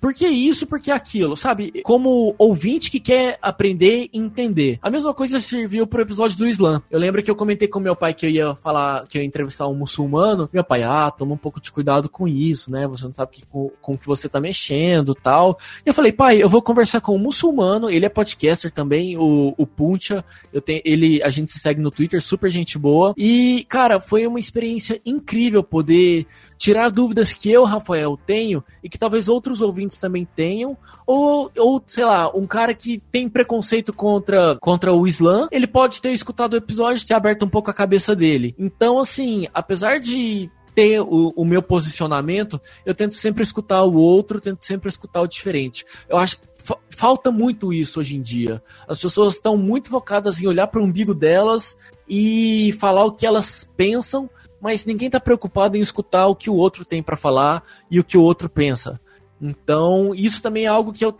Por que isso, por que aquilo, sabe? Como ouvinte que quer aprender e entender. A mesma coisa serviu pro episódio do Islã. Eu lembro que eu comentei com meu pai que eu ia falar, que eu ia entrevistar um muçulmano. Meu pai, ah, toma um pouco de cuidado com isso, né? Você não sabe que, com, com que você tá mexendo tal. E eu falei, pai, eu vou conversar com um muçulmano, ele é podcaster também, o, o Puncha. Eu tenho, ele, a gente se segue no Twitter, super gente boa. E, cara, foi uma experiência incrível poder tirar dúvidas que eu, Rafael, tenho e que talvez outros ouvintes também tenham, ou, ou sei lá, um cara que tem preconceito contra, contra o Islã, ele pode ter escutado o episódio e ter aberto um pouco a cabeça dele. Então, assim, apesar de ter o, o, meu posicionamento, eu tento sempre escutar o outro, tento sempre escutar o diferente. Eu acho que falta muito isso hoje em dia. As pessoas estão muito focadas em olhar para o umbigo delas e falar o que elas pensam, mas ninguém está preocupado em escutar o que o outro tem para falar e o que o outro pensa. Então, isso também é algo que eu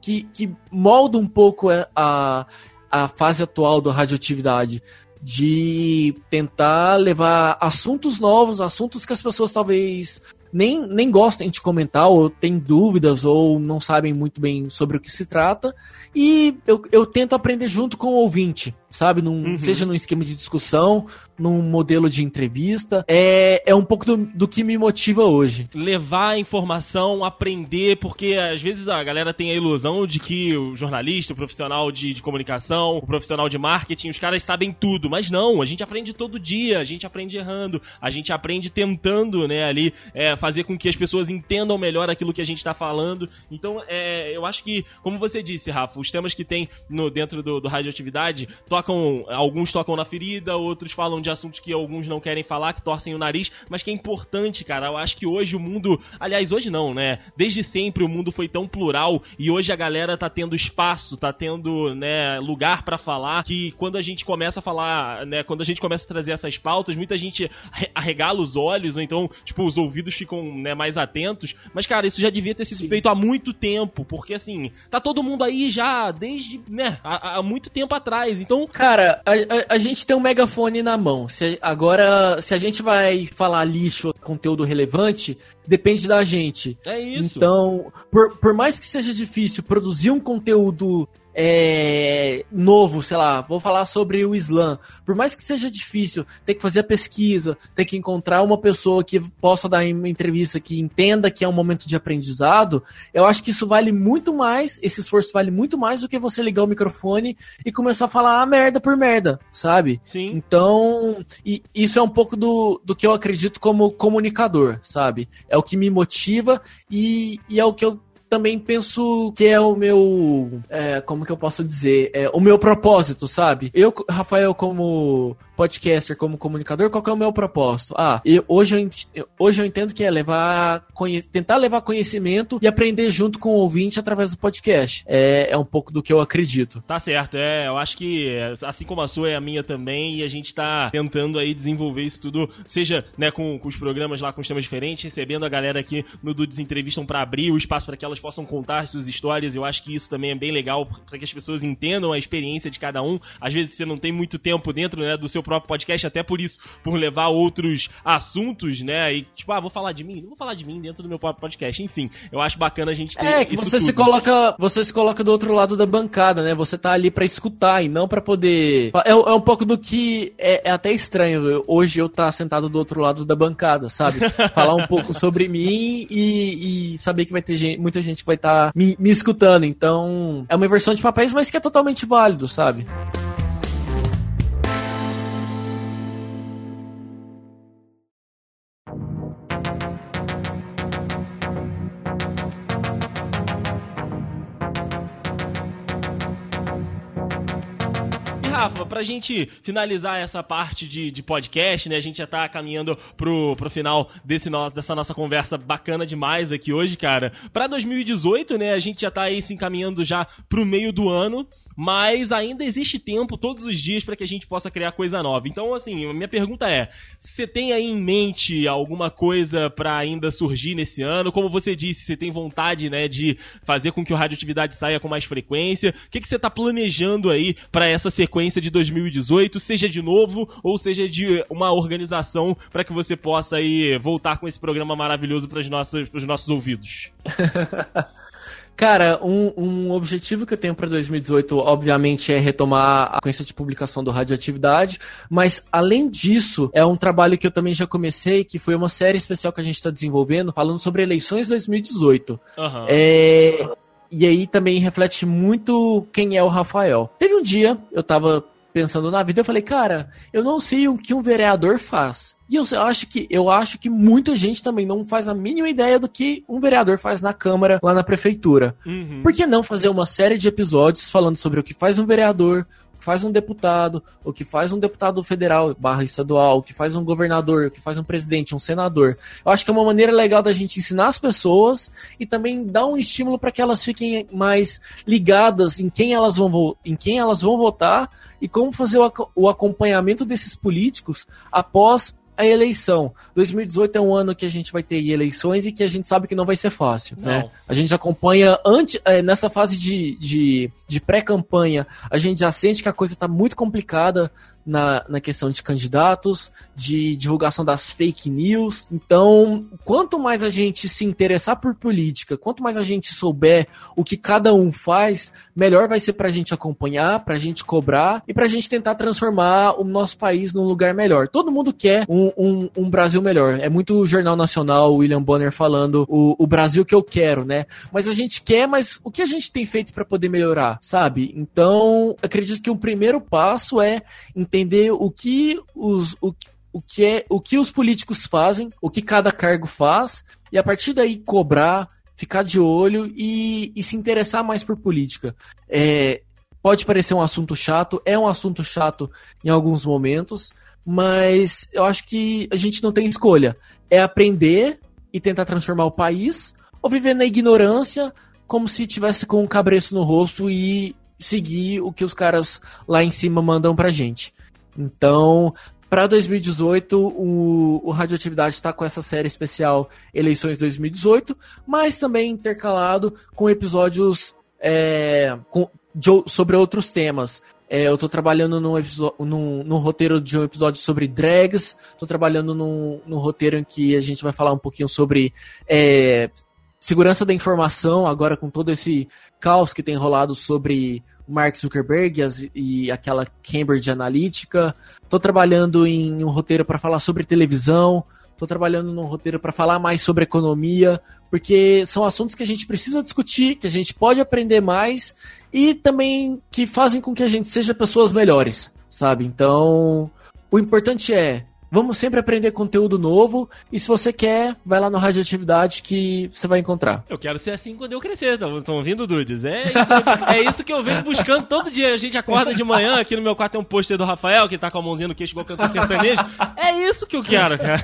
que, que molda um pouco a, a fase atual da radioatividade de tentar levar assuntos novos, assuntos que as pessoas talvez nem, nem gostem de comentar, ou têm dúvidas, ou não sabem muito bem sobre o que se trata. E eu, eu tento aprender junto com o ouvinte. sabe? Num, uhum. Seja num esquema de discussão, num modelo de entrevista. É, é um pouco do, do que me motiva hoje. Levar a informação, aprender, porque às vezes a galera tem a ilusão de que o jornalista, o profissional de, de comunicação, o profissional de marketing, os caras sabem tudo. Mas não, a gente aprende todo dia, a gente aprende errando, a gente aprende tentando, né, ali, é, fazer com que as pessoas entendam melhor aquilo que a gente está falando. Então, é, eu acho que, como você disse, Rafa, os temas que tem no, dentro do, do radioatividade tocam, alguns tocam na ferida, outros falam de assuntos que alguns não querem falar, que torcem o nariz, mas que é importante, cara. Eu acho que hoje o mundo, aliás, hoje não, né? Desde sempre o mundo foi tão plural e hoje a galera tá tendo espaço, tá tendo, né, lugar para falar, que quando a gente começa a falar, né, quando a gente começa a trazer essas pautas, muita gente arregala os olhos, ou então, tipo, os ouvidos ficam, né, mais atentos. Mas, cara, isso já devia ter sido Sim. feito há muito tempo, porque assim, tá todo mundo aí já desde, né, há, há muito tempo atrás. Então. Cara, a, a, a gente tem um megafone na mão. Se, agora, se a gente vai falar lixo, conteúdo relevante, depende da gente. É isso. Então, por, por mais que seja difícil produzir um conteúdo é, novo, sei lá, vou falar sobre o Islã. Por mais que seja difícil, tem que fazer a pesquisa, tem que encontrar uma pessoa que possa dar uma entrevista que entenda que é um momento de aprendizado. Eu acho que isso vale muito mais, esse esforço vale muito mais do que você ligar o microfone e começar a falar ah, merda por merda, sabe? Sim. Então, e isso é um pouco do, do que eu acredito como comunicador, sabe? É o que me motiva e, e é o que eu também penso que é o meu. É, como que eu posso dizer? É, o meu propósito, sabe? Eu, Rafael, como podcaster, como comunicador, qual que é o meu propósito? Ah, eu, hoje, eu, hoje eu entendo que é levar, tentar levar conhecimento e aprender junto com o ouvinte através do podcast. É, é um pouco do que eu acredito. Tá certo, é. Eu acho que assim como a sua é a minha também, e a gente tá tentando aí desenvolver isso tudo, seja né, com, com os programas lá com os temas diferentes, recebendo a galera aqui no Dudes Entrevistam para abrir o espaço para que elas possam contar suas histórias. Eu acho que isso também é bem legal para que as pessoas entendam a experiência de cada um. Às vezes você não tem muito tempo dentro né, do seu próprio podcast, até por isso, por levar outros assuntos, né? E tipo, ah, vou falar de mim? Não vou falar de mim dentro do meu próprio podcast. Enfim, eu acho bacana a gente ter É, que você tudo. se coloca, você se coloca do outro lado da bancada, né? Você tá ali para escutar e não para poder. É, é, um pouco do que é, é até estranho hoje eu estar tá sentado do outro lado da bancada, sabe? Falar um pouco sobre mim e, e, saber que vai ter gente, muita gente que vai estar tá me, me escutando. Então, é uma versão de papéis, mas que é totalmente válido, sabe? Rafa, pra gente finalizar essa parte de, de podcast, né? A gente já tá caminhando pro, pro final desse no, dessa nossa conversa bacana demais aqui hoje, cara. Pra 2018, né? A gente já tá aí se encaminhando já pro meio do ano, mas ainda existe tempo todos os dias para que a gente possa criar coisa nova. Então, assim, a minha pergunta é: você tem aí em mente alguma coisa para ainda surgir nesse ano? Como você disse, você tem vontade, né, de fazer com que o radioatividade saia com mais frequência? O que, que você tá planejando aí para essa sequência? De 2018, seja de novo ou seja de uma organização para que você possa aí voltar com esse programa maravilhoso para os nossos, nossos ouvidos. Cara, um, um, objetivo que eu tenho para 2018, obviamente, é retomar a sequência de publicação do Radioatividade, mas além disso, é um trabalho que eu também já comecei, que foi uma série especial que a gente está desenvolvendo, falando sobre eleições 2018. Uhum. É, e aí também reflete muito quem é o Rafael. Teve um dia, eu tava pensando na vida, eu falei, cara, eu não sei o que um vereador faz. E eu acho que eu acho que muita gente também não faz a mínima ideia do que um vereador faz na Câmara, lá na prefeitura. Uhum. Por que não fazer uma série de episódios falando sobre o que faz um vereador, que faz um deputado, o que faz um deputado federal barra estadual, o que faz um governador, o que faz um presidente, um senador. Eu acho que é uma maneira legal da gente ensinar as pessoas e também dar um estímulo para que elas fiquem mais ligadas em quem elas vão, em quem elas vão votar e como fazer o acompanhamento desses políticos após a eleição. 2018 é um ano que a gente vai ter eleições e que a gente sabe que não vai ser fácil, não. né? A gente acompanha antes, é, nessa fase de, de, de pré-campanha, a gente já sente que a coisa está muito complicada na, na questão de candidatos, de divulgação das fake news. Então, quanto mais a gente se interessar por política, quanto mais a gente souber o que cada um faz, melhor vai ser para a gente acompanhar, para a gente cobrar e para a gente tentar transformar o nosso país num lugar melhor. Todo mundo quer um, um, um Brasil melhor. É muito o Jornal Nacional, William Bonner falando o, o Brasil que eu quero, né? Mas a gente quer, mas o que a gente tem feito para poder melhorar, sabe? Então, acredito que o primeiro passo é entender o que os, o, o que é o que os políticos fazem, o que cada cargo faz, e a partir daí cobrar, ficar de olho e, e se interessar mais por política. É, pode parecer um assunto chato, é um assunto chato em alguns momentos, mas eu acho que a gente não tem escolha. É aprender e tentar transformar o país, ou viver na ignorância, como se tivesse com um cabreço no rosto e seguir o que os caras lá em cima mandam pra gente. Então, para 2018, o, o Radioatividade está com essa série especial Eleições 2018, mas também intercalado com episódios é, com, de, sobre outros temas. É, eu estou trabalhando num, num, num, roteiro de um episódio sobre drags, estou trabalhando num, num, roteiro em que a gente vai falar um pouquinho sobre é, segurança da informação, agora com todo esse caos que tem rolado sobre Mark Zuckerberg e, aquela Cambridge Analytica. Estou trabalhando em um roteiro para falar sobre televisão. Estou trabalhando num roteiro para falar mais sobre economia, porque são assuntos que a gente precisa discutir, que a gente pode aprender mais e também que fazem com que a gente seja pessoas melhores, sabe? Então, o importante é Vamos sempre aprender conteúdo novo. E se você quer, vai lá no Radioatividade que você vai encontrar. Eu quero ser assim quando eu crescer. Estão ouvindo, Dudes? É isso, é isso que eu venho buscando todo dia. A gente acorda de manhã, aqui no meu quarto tem um pôster do Rafael, que tá com a mãozinha no queixo igual cantor sertanejo. É isso que eu quero, cara.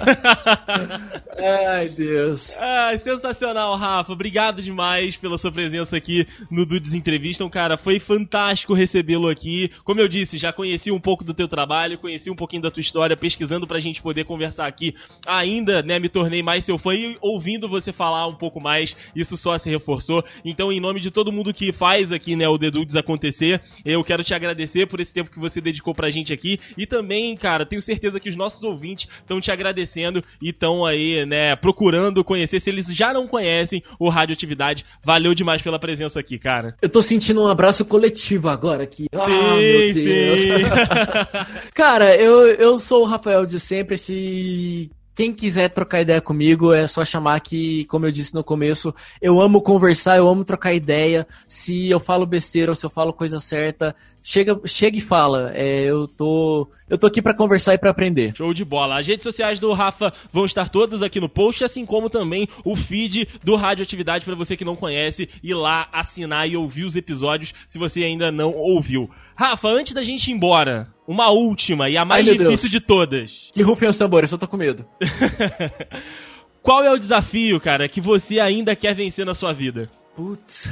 Ai, Deus. Ai, sensacional, Rafa. Obrigado demais pela sua presença aqui no Dudes Entrevistam, cara. Foi fantástico recebê-lo aqui. Como eu disse, já conheci um pouco do teu trabalho, conheci um pouquinho da tua história, pesquisando pra pra gente poder conversar aqui. Ainda, né, me tornei mais seu fã e ouvindo você falar um pouco mais, isso só se reforçou. Então, em nome de todo mundo que faz aqui, né, o The Dudes acontecer, eu quero te agradecer por esse tempo que você dedicou pra gente aqui e também, cara, tenho certeza que os nossos ouvintes estão te agradecendo e estão aí, né, procurando conhecer, se eles já não conhecem o Radioatividade. Valeu demais pela presença aqui, cara. Eu tô sentindo um abraço coletivo agora aqui. Sim, ah, meu Deus. Sim. cara, eu, eu sou o Rafael de sempre, se quem quiser trocar ideia comigo é só chamar que, como eu disse no começo, eu amo conversar, eu amo trocar ideia. Se eu falo besteira ou se eu falo coisa certa, chega, chega e fala. É, eu tô eu tô aqui para conversar e para aprender. Show de bola. As redes sociais do Rafa vão estar todas aqui no post, assim como também o feed do Radioatividade para você que não conhece ir lá assinar e ouvir os episódios se você ainda não ouviu. Rafa, antes da gente ir embora, uma última e a mais Ai, difícil de todas. Que rufem os tambores, eu tô com medo. Qual é o desafio, cara, que você ainda quer vencer na sua vida? Putz,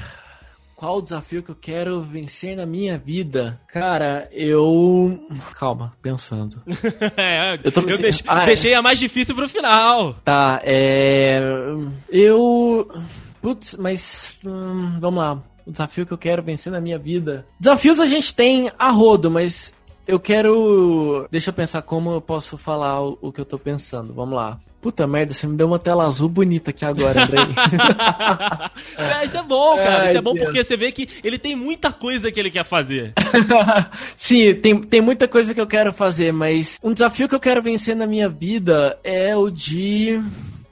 qual o desafio que eu quero vencer na minha vida? Cara, eu. Calma, pensando. é, eu, tô eu deixei, ah, é. deixei a mais difícil pro final. Tá, é. Eu. Putz, mas. Hum, vamos lá. O desafio que eu quero vencer na minha vida. Desafios a gente tem a rodo, mas eu quero. Deixa eu pensar como eu posso falar o, o, que eu tô pensando. Vamos lá. Puta merda, você me deu uma tela azul bonita aqui agora, Andrei. é, isso é bom, cara. Ai, isso é bom Deus. porque você vê que ele tem muita coisa que ele quer fazer. Sim, tem, tem muita coisa que eu quero fazer, mas um desafio que eu quero vencer na minha vida é o de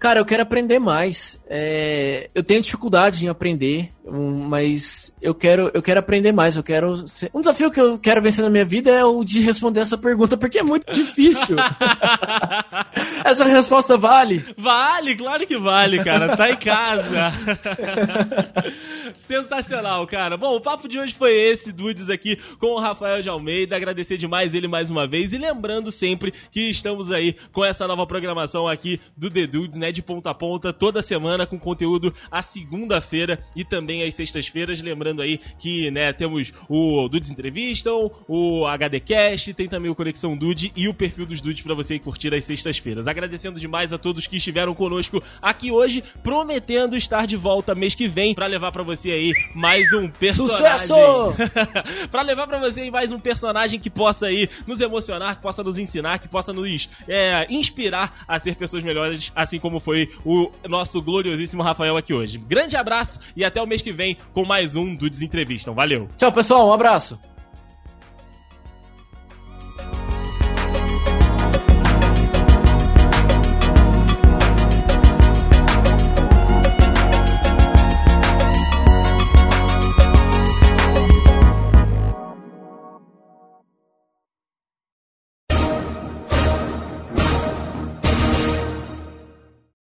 Cara, eu quero aprender mais. É, eu tenho dificuldade em aprender, mas eu quero, eu quero aprender mais. Eu quero ser... Um desafio que eu quero vencer na minha vida é o de responder essa pergunta, porque é muito difícil. essa resposta vale? Vale, claro que vale, cara. Tá em casa. Sensacional, cara. Bom, o papo de hoje foi esse, Dudes, aqui com o Rafael de Almeida. Agradecer demais ele mais uma vez. E lembrando sempre que estamos aí com essa nova programação aqui do The Dudes, né? De ponta a ponta, toda semana, com conteúdo à segunda-feira e também às sextas-feiras. Lembrando aí que, né, temos o Dudes Entrevistam, o HD Cast, tem também o Conexão Dude e o perfil dos Dudes para você curtir às sextas-feiras. Agradecendo demais a todos que estiveram conosco aqui hoje, prometendo estar de volta mês que vem para levar para você você aí mais um personagem. Sucesso! pra levar pra você aí mais um personagem que possa aí nos emocionar, que possa nos ensinar, que possa nos é, inspirar a ser pessoas melhores, assim como foi o nosso gloriosíssimo Rafael aqui hoje. Grande abraço e até o mês que vem com mais um do Desentrevistam. Valeu! Tchau, pessoal. Um abraço.